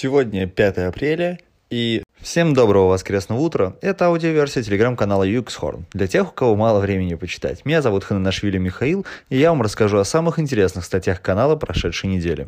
Сегодня 5 апреля, и всем доброго воскресного утра. Это аудиоверсия телеграм-канала Юксхорн. Для тех, у кого мало времени почитать. Меня зовут Хананашвили Михаил, и я вам расскажу о самых интересных статьях канала прошедшей недели.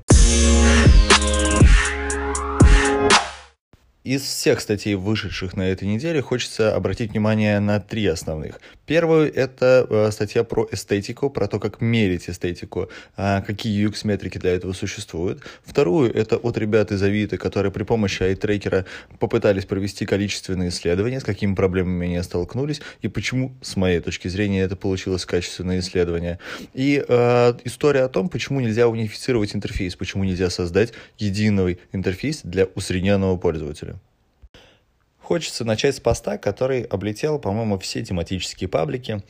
Из всех статей, вышедших на этой неделе, хочется обратить внимание на три основных. Первую — это э, статья про эстетику, про то, как мерить эстетику, э, какие UX-метрики для этого существуют. Вторую — это от ребят из Авито, которые при помощи iTracker попытались провести количественные исследования, с какими проблемами они столкнулись, и почему, с моей точки зрения, это получилось качественное исследование. И э, история о том, почему нельзя унифицировать интерфейс, почему нельзя создать единый интерфейс для усредненного пользователя. Хочется начать с поста, который облетел, по-моему, все тематические паблики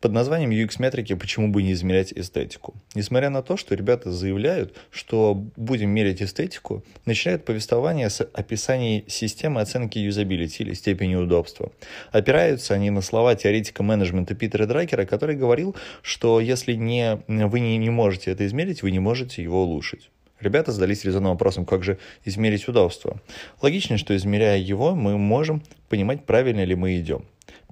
под названием UX-метрики «Почему бы не измерять эстетику?». Несмотря на то, что ребята заявляют, что будем мерить эстетику, начинают повествование с описания системы оценки юзабилити или степени удобства. Опираются они на слова теоретика менеджмента Питера Дракера, который говорил, что если не, вы не, не можете это измерить, вы не можете его улучшить. Ребята задались резонным вопросом, как же измерить удобство. Логично, что измеряя его, мы можем понимать, правильно ли мы идем.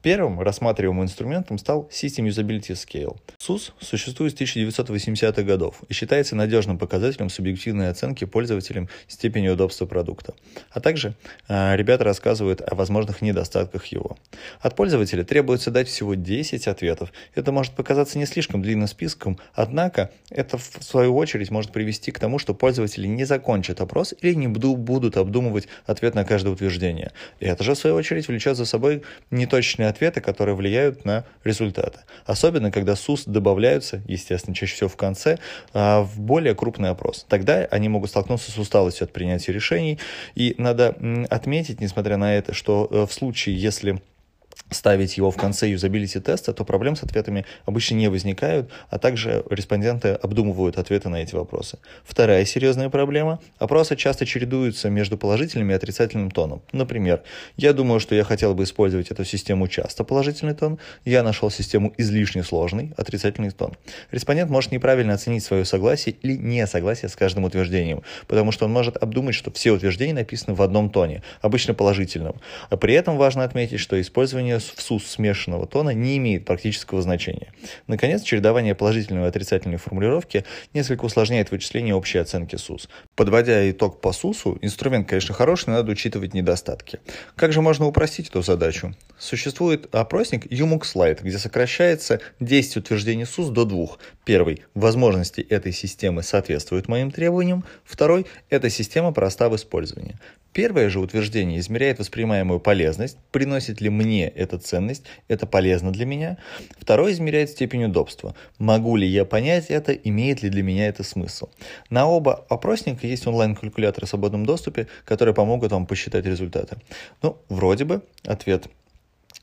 Первым рассматриваемым инструментом стал System Usability Scale. SUS существует с 1980-х годов и считается надежным показателем субъективной оценки пользователям степени удобства продукта. А также э, ребята рассказывают о возможных недостатках его. От пользователя требуется дать всего 10 ответов. Это может показаться не слишком длинным списком, однако это в свою очередь может привести к тому, что пользователи не закончат опрос или не будут обдумывать ответ на каждое утверждение. И это же в свою очередь влечет за собой неточные ответы, которые влияют на результаты. Особенно, когда СУС добавляются, естественно, чаще всего в конце, а, в более крупный опрос. Тогда они могут столкнуться с усталостью от принятия решений. И надо отметить, несмотря на это, что э, в случае, если ставить его в конце юзабилити теста, то проблем с ответами обычно не возникают, а также респонденты обдумывают ответы на эти вопросы. Вторая серьезная проблема – опросы часто чередуются между положительным и отрицательным тоном. Например, я думаю, что я хотел бы использовать эту систему часто положительный тон, я нашел систему излишне сложный отрицательный тон. Респондент может неправильно оценить свое согласие или несогласие с каждым утверждением, потому что он может обдумать, что все утверждения написаны в одном тоне, обычно положительном. А при этом важно отметить, что использование в СУС смешанного тона не имеет практического значения. Наконец, чередование положительной и отрицательной формулировки несколько усложняет вычисление общей оценки СУС. Подводя итог по СУСу, инструмент, конечно, хороший, но надо учитывать недостатки. Как же можно упростить эту задачу? Существует опросник Umux Lite, где сокращается 10 утверждений СУС до двух. Первый – возможности этой системы соответствуют моим требованиям. Второй – эта система проста в использовании. Первое же утверждение измеряет воспринимаемую полезность, приносит ли мне эта ценность, это полезно для меня. Второе измеряет степень удобства, могу ли я понять это, имеет ли для меня это смысл. На оба опросника есть онлайн-калькуляторы в свободном доступе, которые помогут вам посчитать результаты. Ну, вроде бы ответ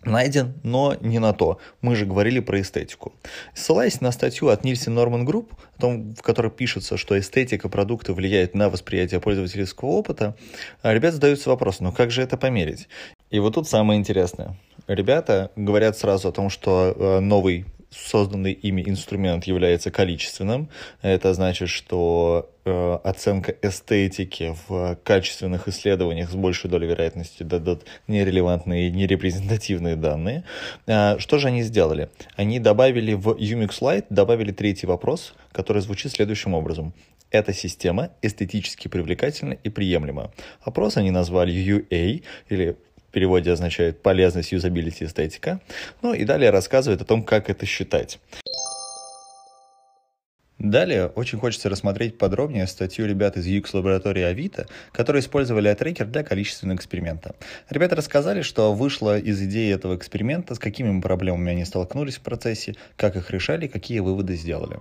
найден, но не на то. Мы же говорили про эстетику. Ссылаясь на статью от Nielsen Norman Group, в которой пишется, что эстетика продукта влияет на восприятие пользовательского опыта, ребята задаются вопросом, ну как же это померить? И вот тут самое интересное. Ребята говорят сразу о том, что э, новый созданный ими инструмент является количественным. Это значит, что э, оценка эстетики в качественных исследованиях с большей долей вероятности дадут нерелевантные нерепрезентативные данные. А, что же они сделали? Они добавили в Umix Lite, добавили третий вопрос, который звучит следующим образом. Эта система эстетически привлекательна и приемлема. Опрос они назвали UA, или переводе означает полезность, юзабилити, эстетика. Ну и далее рассказывает о том, как это считать. Далее очень хочется рассмотреть подробнее статью ребят из UX лаборатории Авито, которые использовали iTracker для количественного эксперимента. Ребята рассказали, что вышло из идеи этого эксперимента, с какими проблемами они столкнулись в процессе, как их решали, какие выводы сделали.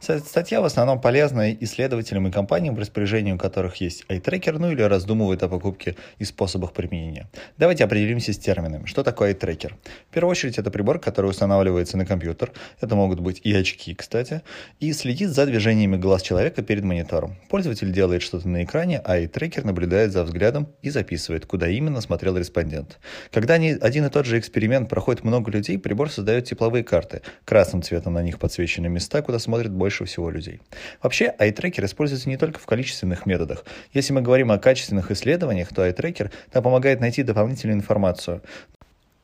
Статья в основном полезна исследователям и компаниям, в распоряжении у которых есть iTracker, ну или раздумывают о покупке и способах применения. Давайте определимся с терминами. Что такое iTracker? В первую очередь это прибор, который устанавливается на компьютер. Это могут быть и очки, кстати, и следит следит за движениями глаз человека перед монитором. Пользователь делает что-то на экране, а и трекер наблюдает за взглядом и записывает, куда именно смотрел респондент. Когда один и тот же эксперимент проходит много людей, прибор создает тепловые карты. Красным цветом на них подсвечены места, куда смотрит больше всего людей. Вообще, eye-трекер используется не только в количественных методах. Если мы говорим о качественных исследованиях, то eye-трекер помогает найти дополнительную информацию.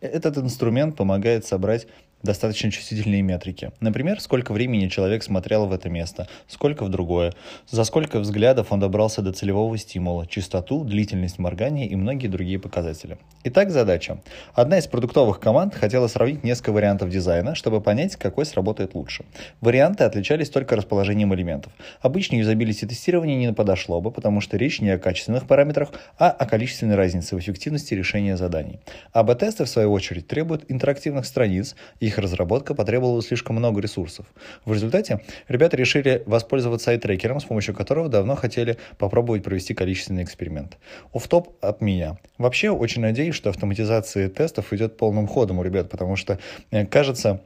Этот инструмент помогает собрать достаточно чувствительные метрики. Например, сколько времени человек смотрел в это место, сколько в другое, за сколько взглядов он добрался до целевого стимула, частоту, длительность моргания и многие другие показатели. Итак, задача. Одна из продуктовых команд хотела сравнить несколько вариантов дизайна, чтобы понять, какой сработает лучше. Варианты отличались только расположением элементов. Обычно юзабилити тестирование не подошло бы, потому что речь не о качественных параметрах, а о количественной разнице в эффективности решения заданий. АБ-тесты, в свою очередь, требуют интерактивных страниц и их разработка потребовала слишком много ресурсов. В результате ребята решили воспользоваться айтрекером, с помощью которого давно хотели попробовать провести количественный эксперимент. Офф-топ от меня. Вообще очень надеюсь, что автоматизация тестов идет полным ходом у ребят, потому что э, кажется,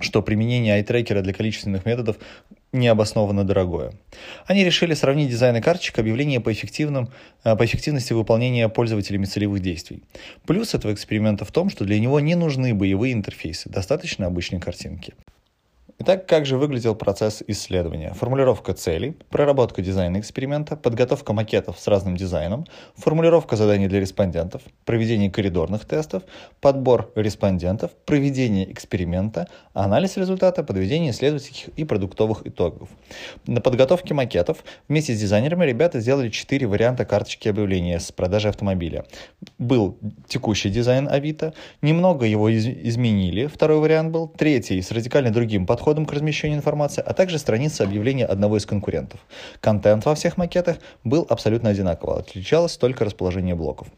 что применение айтрекера для количественных методов необоснованно дорогое. Они решили сравнить дизайн и карточек объявления по, эффективным, э, по эффективности выполнения пользователями целевых действий. Плюс этого эксперимента в том, что для него не нужны боевые интерфейсы, достаточно обычной картинки. Итак, как же выглядел процесс исследования? Формулировка целей, проработка дизайна эксперимента, подготовка макетов с разным дизайном, формулировка заданий для респондентов, проведение коридорных тестов, подбор респондентов, проведение эксперимента, анализ результата, подведение исследовательских и продуктовых итогов. На подготовке макетов вместе с дизайнерами ребята сделали четыре варианта карточки объявления с продажи автомобиля. Был текущий дизайн Авито, немного его из- изменили, второй вариант был, третий с радикально другим подходом, подходом к размещению информации, а также страница объявления одного из конкурентов. Контент во всех макетах был абсолютно одинаковый, отличалось только расположение блоков.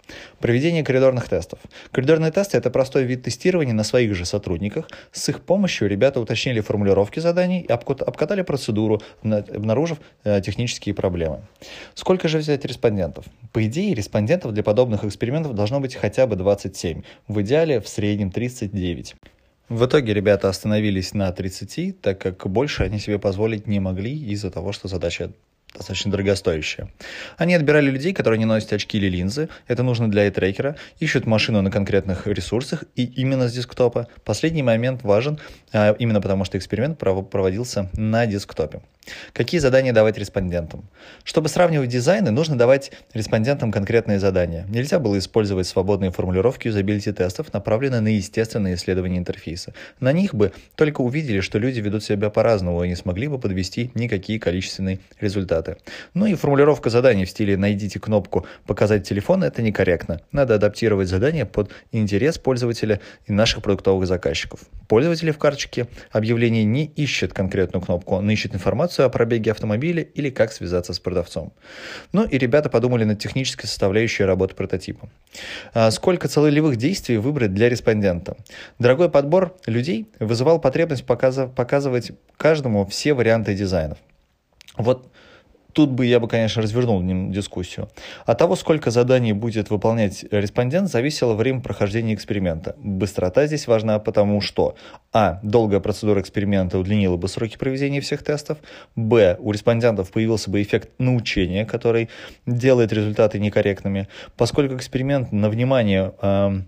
Проведение коридорных тестов. Коридорные тесты – это простой вид тестирования на своих же сотрудниках. С их помощью ребята уточнили формулировки заданий и обкатали процедуру, обнаружив э, технические проблемы. Сколько же взять респондентов? По идее, респондентов для подобных экспериментов должно быть хотя бы 27, в идеале в среднем 39. В итоге ребята остановились на 30, так как больше они себе позволить не могли из-за того, что задача достаточно дорогостоящие. Они отбирали людей, которые не носят очки или линзы, это нужно для трекера, ищут машину на конкретных ресурсах и именно с десктопа. Последний момент важен, а, именно потому что эксперимент проводился на десктопе. Какие задания давать респондентам? Чтобы сравнивать дизайны, нужно давать респондентам конкретные задания. Нельзя было использовать свободные формулировки юзабилити тестов, направленные на естественное исследование интерфейса. На них бы только увидели, что люди ведут себя по-разному и не смогли бы подвести никакие количественные результаты. Ну и формулировка заданий в стиле «найдите кнопку «показать телефон» — это некорректно. Надо адаптировать задание под интерес пользователя и наших продуктовых заказчиков. Пользователи в карточке объявления не ищут конкретную кнопку, он ищет информацию информацию о пробеге автомобиля или как связаться с продавцом. Ну и ребята подумали над технической составляющей работы прототипа. А сколько целевых действий выбрать для респондента? Дорогой подбор людей вызывал потребность показывать каждому все варианты дизайнов. Вот Тут бы я бы, конечно, развернул дискуссию. От того, сколько заданий будет выполнять респондент, зависело время прохождения эксперимента. Быстрота здесь важна, потому что а. Долгая процедура эксперимента удлинила бы сроки проведения всех тестов. Б. У респондентов появился бы эффект научения, который делает результаты некорректными. Поскольку эксперимент на внимание э,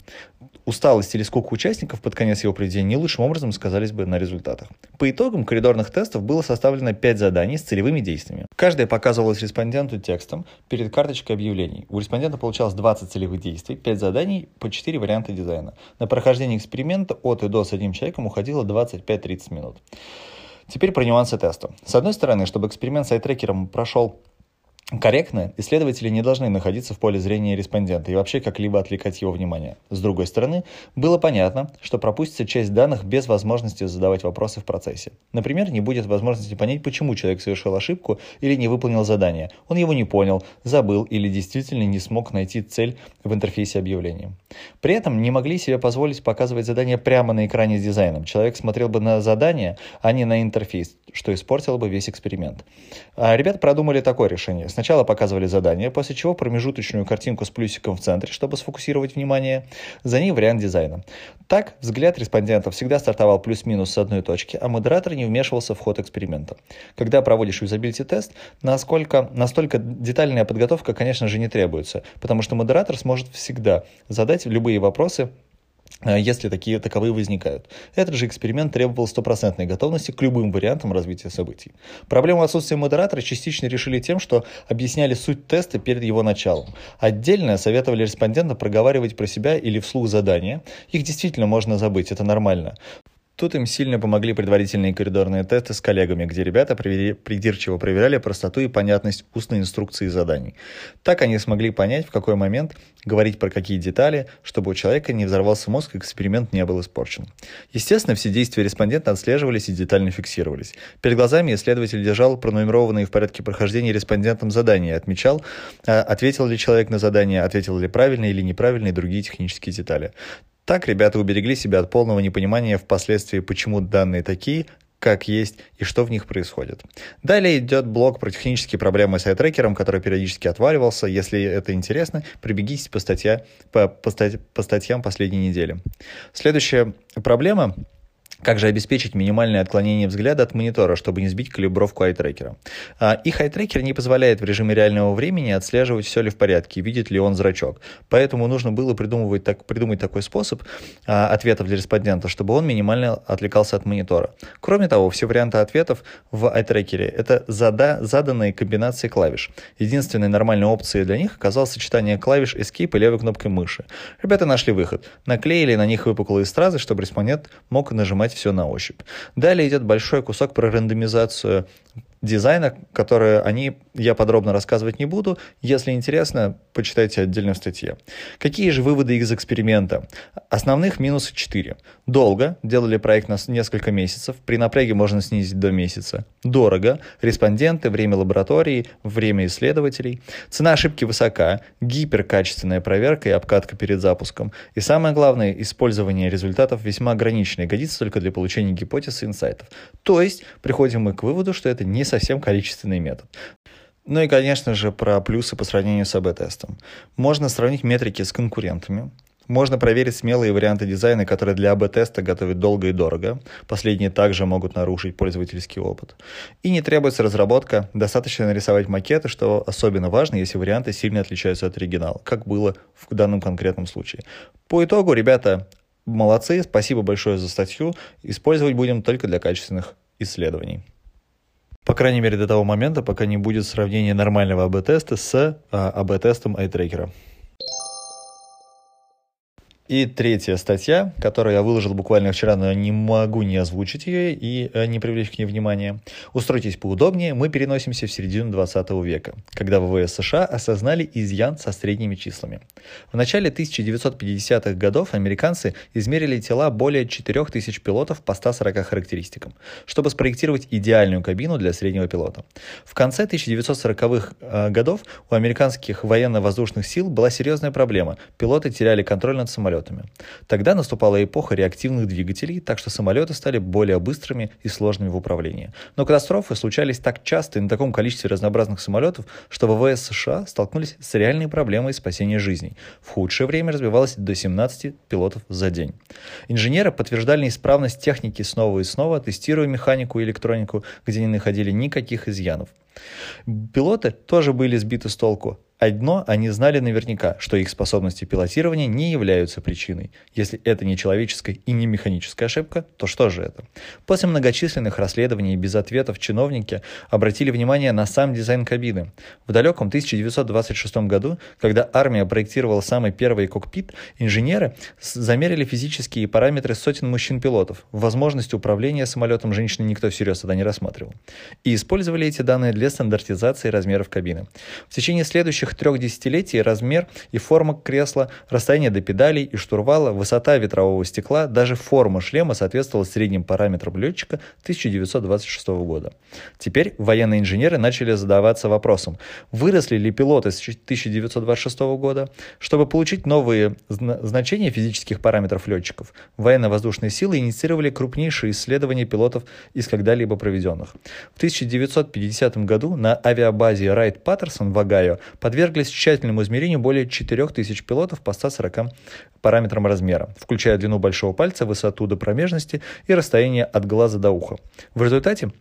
усталость или сколько участников под конец его проведения не лучшим образом сказались бы на результатах. По итогам коридорных тестов было составлено 5 заданий с целевыми действиями. Каждое показывалось респонденту текстом перед карточкой объявлений. У респондента получалось 20 целевых действий, 5 заданий по 4 варианта дизайна. На прохождение эксперимента от и до с одним человеком уходило 25-30 минут. Теперь про нюансы теста. С одной стороны, чтобы эксперимент с айтрекером прошел корректно, исследователи не должны находиться в поле зрения респондента и вообще как-либо отвлекать его внимание. С другой стороны, было понятно, что пропустится часть данных без возможности задавать вопросы в процессе. Например, не будет возможности понять, почему человек совершил ошибку или не выполнил задание. Он его не понял, забыл или действительно не смог найти цель в интерфейсе объявления. При этом не могли себе позволить показывать задание прямо на экране с дизайном. Человек смотрел бы на задание, а не на интерфейс, что испортило бы весь эксперимент. А ребята продумали такое решение сначала показывали задание, после чего промежуточную картинку с плюсиком в центре, чтобы сфокусировать внимание, за ней вариант дизайна. Так, взгляд респондентов всегда стартовал плюс-минус с одной точки, а модератор не вмешивался в ход эксперимента. Когда проводишь юзабилити-тест, насколько, настолько детальная подготовка, конечно же, не требуется, потому что модератор сможет всегда задать любые вопросы если такие таковые возникают. Этот же эксперимент требовал стопроцентной готовности к любым вариантам развития событий. Проблему отсутствия модератора частично решили тем, что объясняли суть теста перед его началом. Отдельно советовали респондентам проговаривать про себя или вслух задания. Их действительно можно забыть, это нормально. Тут им сильно помогли предварительные коридорные тесты с коллегами, где ребята придирчиво проверяли простоту и понятность устной инструкции заданий. Так они смогли понять, в какой момент говорить про какие детали, чтобы у человека не взорвался мозг и эксперимент не был испорчен. Естественно, все действия респондента отслеживались и детально фиксировались. Перед глазами исследователь держал пронумерованные в порядке прохождения респондентом задания и отмечал, а, ответил ли человек на задание, ответил ли правильно или неправильно и другие технические детали. Так ребята уберегли себя от полного непонимания впоследствии, почему данные такие, как есть и что в них происходит. Далее идет блок про технические проблемы с айтрекером, который периодически отваливался. Если это интересно, прибегитесь по, статья, по, по, стать, по статьям последней недели. Следующая проблема как же обеспечить минимальное отклонение взгляда от монитора, чтобы не сбить калибровку айтрекера? А, их айтрекер не позволяет в режиме реального времени отслеживать, все ли в порядке, видит ли он зрачок. Поэтому нужно было придумывать, так, придумать такой способ а, ответов для респондента, чтобы он минимально отвлекался от монитора. Кроме того, все варианты ответов в айтрекере — это зада, заданные комбинации клавиш. Единственной нормальной опцией для них оказалось сочетание клавиш Escape и левой кнопкой мыши. Ребята нашли выход. Наклеили на них выпуклые стразы, чтобы респондент мог нажимать нажимать все на ощупь. Далее идет большой кусок про рандомизацию дизайна, которые они, я подробно рассказывать не буду. Если интересно, почитайте отдельно в статье. Какие же выводы из эксперимента? Основных минусы 4. Долго, делали проект на несколько месяцев, при напряге можно снизить до месяца. Дорого, респонденты, время лаборатории, время исследователей. Цена ошибки высока, гиперкачественная проверка и обкатка перед запуском. И самое главное, использование результатов весьма ограниченное, годится только для получения гипотез и инсайтов. То есть, приходим мы к выводу, что это не совсем количественный метод. Ну и, конечно же, про плюсы по сравнению с АБ-тестом. Можно сравнить метрики с конкурентами. Можно проверить смелые варианты дизайна, которые для АБ-теста готовят долго и дорого. Последние также могут нарушить пользовательский опыт. И не требуется разработка, достаточно нарисовать макеты, что особенно важно, если варианты сильно отличаются от оригинала, как было в данном конкретном случае. По итогу, ребята, молодцы, спасибо большое за статью. Использовать будем только для качественных исследований. По крайней мере, до того момента, пока не будет сравнения нормального АБ-теста с а, АБ-тестом iTracker. И третья статья, которую я выложил буквально вчера, но не могу не озвучить ее и э, не привлечь к ней внимания. Устройтесь поудобнее, мы переносимся в середину 20 века, когда ВВС США осознали изъян со средними числами. В начале 1950-х годов американцы измерили тела более 4000 пилотов по 140 характеристикам, чтобы спроектировать идеальную кабину для среднего пилота. В конце 1940-х э, годов у американских военно-воздушных сил была серьезная проблема. Пилоты теряли контроль над самолетом самолетами. Тогда наступала эпоха реактивных двигателей, так что самолеты стали более быстрыми и сложными в управлении. Но катастрофы случались так часто и на таком количестве разнообразных самолетов, что ВВС США столкнулись с реальной проблемой спасения жизней. В худшее время разбивалось до 17 пилотов за день. Инженеры подтверждали неисправность техники снова и снова, тестируя механику и электронику, где не находили никаких изъянов. Пилоты тоже были сбиты с толку. Одно они знали наверняка, что их способности пилотирования не являются причиной. Если это не человеческая и не механическая ошибка, то что же это? После многочисленных расследований без ответов чиновники обратили внимание на сам дизайн кабины. В далеком 1926 году, когда армия проектировала самый первый кокпит, инженеры замерили физические параметры сотен мужчин-пилотов. Возможность управления самолетом женщины никто всерьез тогда не рассматривал. И использовали эти данные для стандартизации размеров кабины. В течение следующих следующих трех десятилетий размер и форма кресла, расстояние до педалей и штурвала, высота ветрового стекла, даже форма шлема соответствовала средним параметрам летчика 1926 года. Теперь военные инженеры начали задаваться вопросом, выросли ли пилоты с 1926 года. Чтобы получить новые значения физических параметров летчиков, военно-воздушные силы инициировали крупнейшие исследования пилотов из когда-либо проведенных. В 1950 году на авиабазе Райт-Паттерсон в Огайо подверглись тщательному измерению более 4000 пилотов по 140 параметрам размера, включая длину большого пальца, высоту до промежности и расстояние от глаза до уха. В результате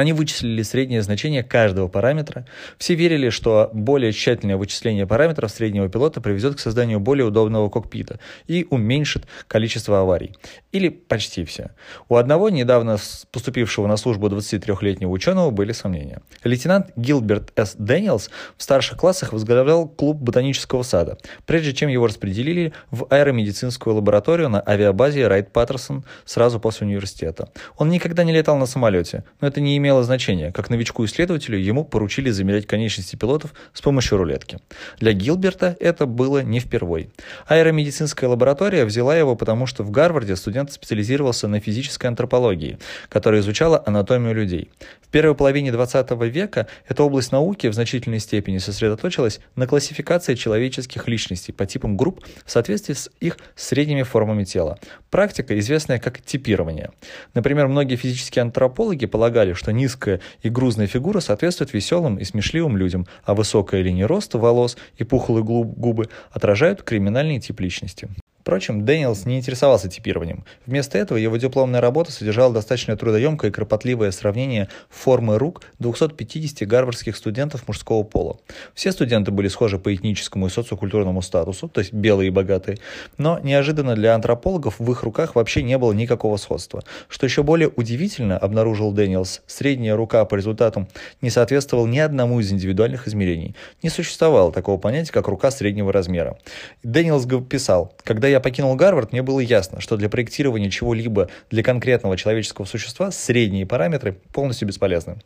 они вычислили среднее значение каждого параметра. Все верили, что более тщательное вычисление параметров среднего пилота приведет к созданию более удобного кокпита и уменьшит количество аварий. Или почти все. У одного недавно поступившего на службу 23-летнего ученого были сомнения. Лейтенант Гилберт С. Дэниелс в старших классах возглавлял клуб ботанического сада, прежде чем его распределили в аэромедицинскую лабораторию на авиабазе Райт-Паттерсон сразу после университета. Он никогда не летал на самолете, но это не имело значения. Как новичку-исследователю ему поручили замерять конечности пилотов с помощью рулетки. Для Гилберта это было не впервой. Аэромедицинская лаборатория взяла его, потому что в Гарварде студент специализировался на физической антропологии, которая изучала анатомию людей. В первой половине 20 века эта область науки в значительной степени сосредоточилась на классификации человеческих личностей по типам групп в соответствии с их средними формами тела. Практика, известная как типирование. Например, многие физические антропологи полагали, что низкая и грузная фигура соответствует веселым и смешливым людям, а высокая линия роста волос и пухлые губы отражают криминальный тип личности. Впрочем, Дэниелс не интересовался типированием. Вместо этого его дипломная работа содержала достаточно трудоемкое и кропотливое сравнение формы рук 250 гарвардских студентов мужского пола. Все студенты были схожи по этническому и социокультурному статусу, то есть белые и богатые, но неожиданно для антропологов в их руках вообще не было никакого сходства. Что еще более удивительно, обнаружил Дэниелс, средняя рука по результатам не соответствовала ни одному из индивидуальных измерений. Не существовало такого понятия, как рука среднего размера. Дэниелс писал, когда я покинул Гарвард, мне было ясно, что для проектирования чего-либо для конкретного человеческого существа средние параметры полностью бесполезны.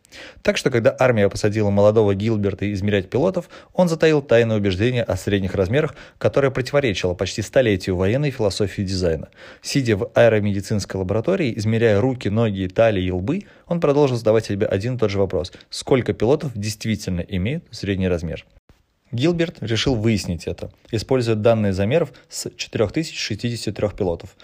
Так что, когда армия посадила молодого Гилберта измерять пилотов, он затаил тайное убеждение о средних размерах, которое противоречило почти столетию военной философии дизайна. Сидя в аэромедицинской лаборатории, измеряя руки, ноги, талии и лбы, он продолжил задавать себе один и тот же вопрос. Сколько пилотов действительно имеют средний размер? Гилберт решил выяснить это, используя данные замеров с 4063 пилотов.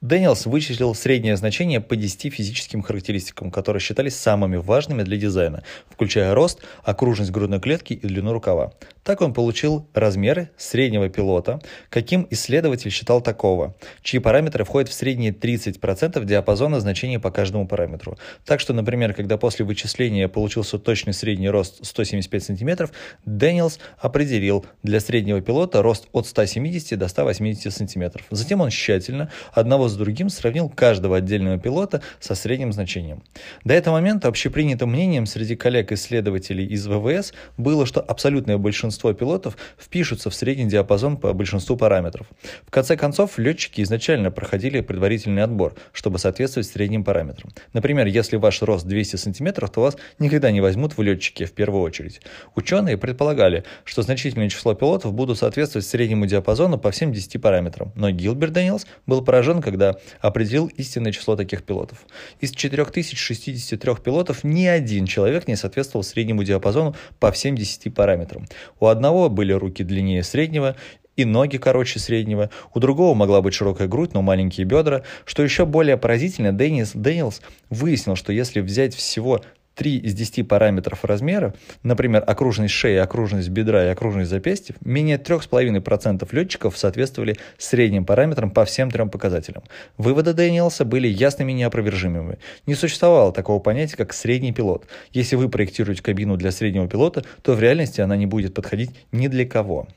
Дэниелс вычислил среднее значение по 10 физическим характеристикам, которые считались самыми важными для дизайна, включая рост, окружность грудной клетки и длину рукава. Так он получил размеры среднего пилота, каким исследователь считал такого, чьи параметры входят в средние 30% диапазона значений по каждому параметру. Так что, например, когда после вычисления получился точный средний рост 175 см, Дэниелс определил для среднего пилота рост от 170 до 180 см. Затем он тщательно одного с другим сравнил каждого отдельного пилота со средним значением. До этого момента общепринятым мнением среди коллег-исследователей из ВВС было, что абсолютное большинство большинство пилотов впишутся в средний диапазон по большинству параметров. В конце концов, летчики изначально проходили предварительный отбор, чтобы соответствовать средним параметрам. Например, если ваш рост 200 см, то вас никогда не возьмут в летчики в первую очередь. Ученые предполагали, что значительное число пилотов будут соответствовать среднему диапазону по всем 10 параметрам, но Гилберт Дэниелс был поражен, когда определил истинное число таких пилотов. Из 4063 пилотов ни один человек не соответствовал среднему диапазону по всем 10 параметрам. У одного были руки длиннее среднего и ноги короче среднего, у другого могла быть широкая грудь, но маленькие бедра. Что еще более поразительно, Деннис Дэниелс выяснил, что если взять всего 3 из 10 параметров размера, например, окружность шеи, окружность бедра и окружность запястья, менее 3,5% летчиков соответствовали средним параметрам по всем трем показателям. Выводы Дэниелса были ясными и неопровержимыми. Не существовало такого понятия, как средний пилот. Если вы проектируете кабину для среднего пилота, то в реальности она не будет подходить ни для кого.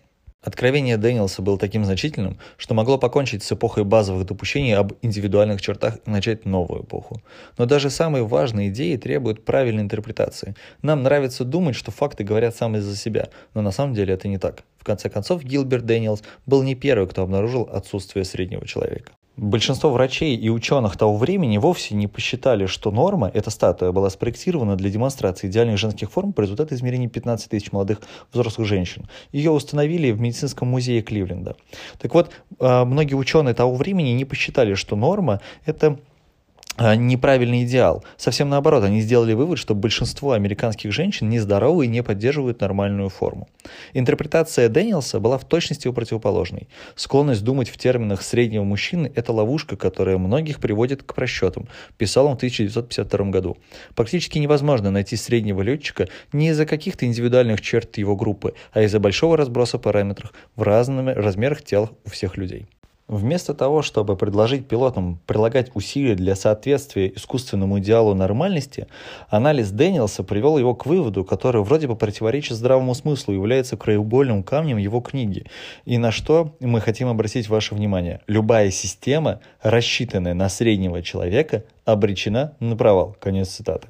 Откровение Дэниелса было таким значительным, что могло покончить с эпохой базовых допущений об индивидуальных чертах и начать новую эпоху. Но даже самые важные идеи требуют правильной интерпретации. Нам нравится думать, что факты говорят сами за себя, но на самом деле это не так. В конце концов, Гилберт Дэниелс был не первый, кто обнаружил отсутствие среднего человека. Большинство врачей и ученых того времени вовсе не посчитали, что норма, эта статуя, была спроектирована для демонстрации идеальных женских форм по результату измерений 15 тысяч молодых взрослых женщин. Ее установили в медицинском музее Кливленда. Так вот, а, многие ученые того времени не посчитали, что норма – это неправильный идеал. Совсем наоборот, они сделали вывод, что большинство американских женщин нездоровы и не поддерживают нормальную форму. Интерпретация Дэниелса была в точности противоположной. Склонность думать в терминах среднего мужчины – это ловушка, которая многих приводит к просчетам, писал он в 1952 году. Практически невозможно найти среднего летчика не из-за каких-то индивидуальных черт его группы, а из-за большого разброса параметров в разных размерах тел у всех людей. Вместо того, чтобы предложить пилотам прилагать усилия для соответствия искусственному идеалу нормальности, анализ Дэниелса привел его к выводу, который вроде бы противоречит здравому смыслу является краеугольным камнем его книги. И на что мы хотим обратить ваше внимание. Любая система, рассчитанная на среднего человека, обречена на провал. Конец цитаты.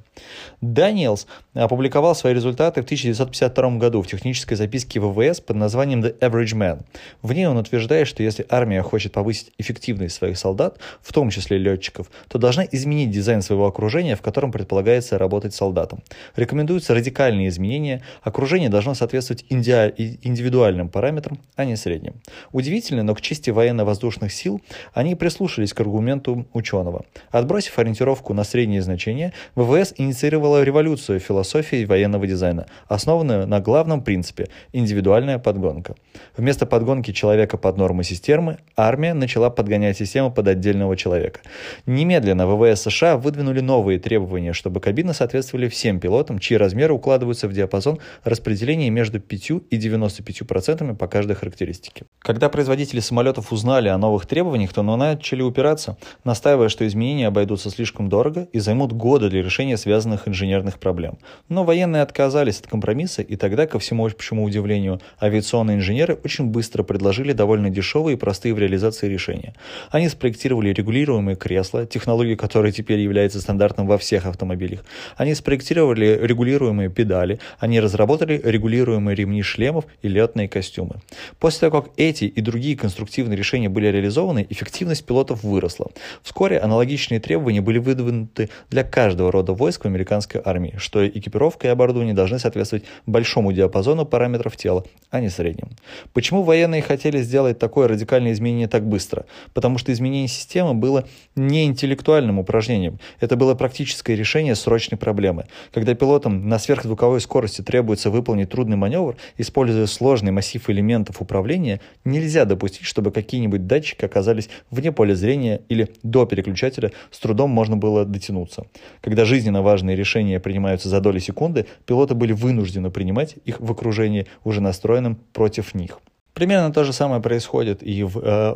Даниэлс опубликовал свои результаты в 1952 году в технической записке ВВС под названием The Average Man. В ней он утверждает, что если армия хочет повысить эффективность своих солдат, в том числе летчиков, то должна изменить дизайн своего окружения, в котором предполагается работать солдатом. Рекомендуются радикальные изменения, окружение должно соответствовать индивидуальным параметрам, а не средним. Удивительно, но к чести военно-воздушных сил они прислушались к аргументу ученого. Отбросив ориентировку на средние значения, ВВС инициировала революцию философии военного дизайна, основанную на главном принципе – индивидуальная подгонка. Вместо подгонки человека под нормы системы, армия начала подгонять систему под отдельного человека. Немедленно ВВС США выдвинули новые требования, чтобы кабины соответствовали всем пилотам, чьи размеры укладываются в диапазон распределения между 5 и 95% по каждой характеристике. Когда производители самолетов узнали о новых требованиях, то начали упираться, настаивая, что изменения обойдутся слишком дорого и займут годы для решения связанных инженерных проблем. Но военные отказались от компромисса, и тогда, ко всему общему удивлению, авиационные инженеры очень быстро предложили довольно дешевые и простые в реализации решения. Они спроектировали регулируемые кресла, технология которой теперь является стандартом во всех автомобилях. Они спроектировали регулируемые педали, они разработали регулируемые ремни шлемов и летные костюмы. После того, как эти и другие конструктивные решения были реализованы, эффективность пилотов выросла. Вскоре аналогичные требования были выдвинуты для каждого рода войск в американской армии, что экипировка и оборудование должны соответствовать большому диапазону параметров тела, а не средним. Почему военные хотели сделать такое радикальное изменение так быстро? Потому что изменение системы было не интеллектуальным упражнением, это было практическое решение срочной проблемы. Когда пилотам на сверхзвуковой скорости требуется выполнить трудный маневр, используя сложный массив элементов управления, нельзя допустить, чтобы какие-нибудь датчики оказались вне поля зрения или до переключателя с трудом можно было дотянуться. Когда жизненно важные решения принимаются за доли секунды, пилоты были вынуждены принимать их в окружении, уже настроенным против них. Примерно то же самое происходит и в э,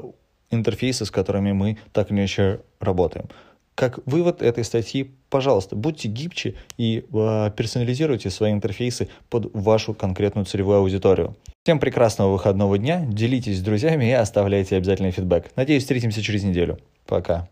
интерфейсы, с которыми мы так или иначе работаем. Как вывод этой статьи, пожалуйста, будьте гибче и э, персонализируйте свои интерфейсы под вашу конкретную целевую аудиторию. Всем прекрасного выходного дня, делитесь с друзьями и оставляйте обязательный фидбэк. Надеюсь, встретимся через неделю. Пока.